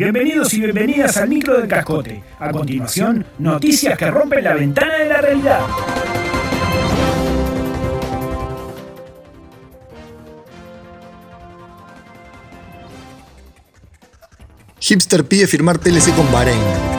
Bienvenidos y bienvenidas al micro del cascote. A continuación, noticias que rompen la ventana de la realidad. Hipster pide firmar TLC con Bahrein.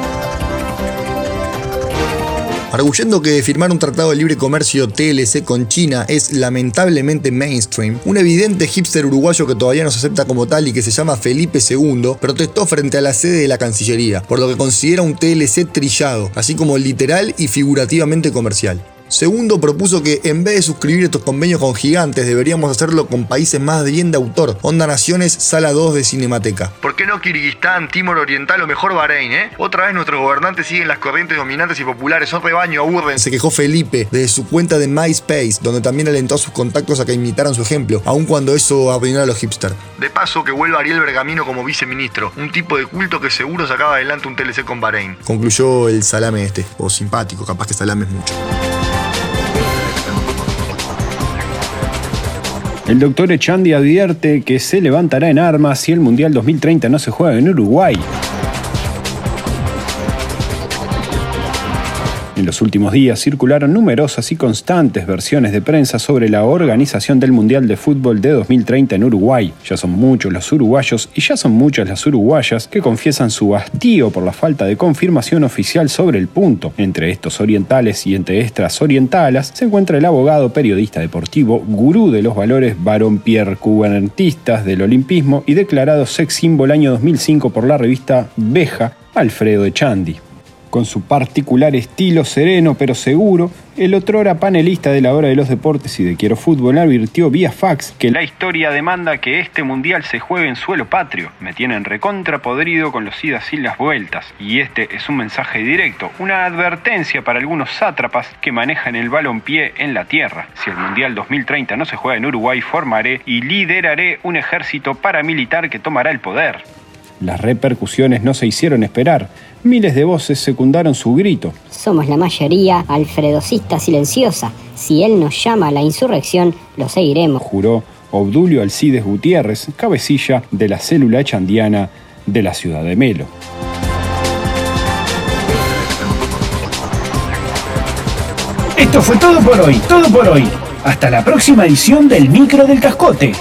Arguyendo que firmar un tratado de libre comercio TLC con China es lamentablemente mainstream, un evidente hipster uruguayo que todavía no se acepta como tal y que se llama Felipe II protestó frente a la sede de la Cancillería, por lo que considera un TLC trillado, así como literal y figurativamente comercial. Segundo, propuso que en vez de suscribir estos convenios con gigantes, deberíamos hacerlo con países más bien de autor. Onda Naciones, Sala 2 de Cinemateca. ¿Por qué no Kirguistán, Timor Oriental o mejor Bahrein, eh? Otra vez nuestros gobernantes siguen las corrientes dominantes y populares. Son rebaño, aburren. Se quejó Felipe desde su cuenta de MySpace, donde también alentó a sus contactos a que imitaran su ejemplo, aun cuando eso arruinara a los hipsters. De paso, que vuelva Ariel Bergamino como viceministro, un tipo de culto que seguro sacaba adelante un TLC con Bahrein. Concluyó el salame este, o simpático, capaz que salame es mucho. El doctor Echandi advierte que se levantará en armas si el Mundial 2030 no se juega en Uruguay. En los últimos días circularon numerosas y constantes versiones de prensa sobre la organización del Mundial de Fútbol de 2030 en Uruguay. Ya son muchos los uruguayos y ya son muchas las uruguayas que confiesan su hastío por la falta de confirmación oficial sobre el punto. Entre estos orientales y entre estas orientalas se encuentra el abogado periodista deportivo, gurú de los valores varón Pierre cubanentistas del olimpismo y declarado sex symbol año 2005 por la revista Beja, Alfredo Echandi. Con su particular estilo sereno pero seguro, el otrora panelista de la hora de los deportes y de Quiero Fútbol advirtió vía fax que la historia demanda que este mundial se juegue en suelo patrio. Me tienen recontrapodrido con los idas y las vueltas. Y este es un mensaje directo, una advertencia para algunos sátrapas que manejan el balompié en la tierra. Si el mundial 2030 no se juega en Uruguay, formaré y lideraré un ejército paramilitar que tomará el poder. Las repercusiones no se hicieron esperar. Miles de voces secundaron su grito. Somos la mayoría alfredosista silenciosa. Si él nos llama a la insurrección, lo seguiremos. Juró Obdulio Alcides Gutiérrez, cabecilla de la célula chandiana de la ciudad de Melo. Esto fue todo por hoy, todo por hoy. Hasta la próxima edición del Micro del Cascote.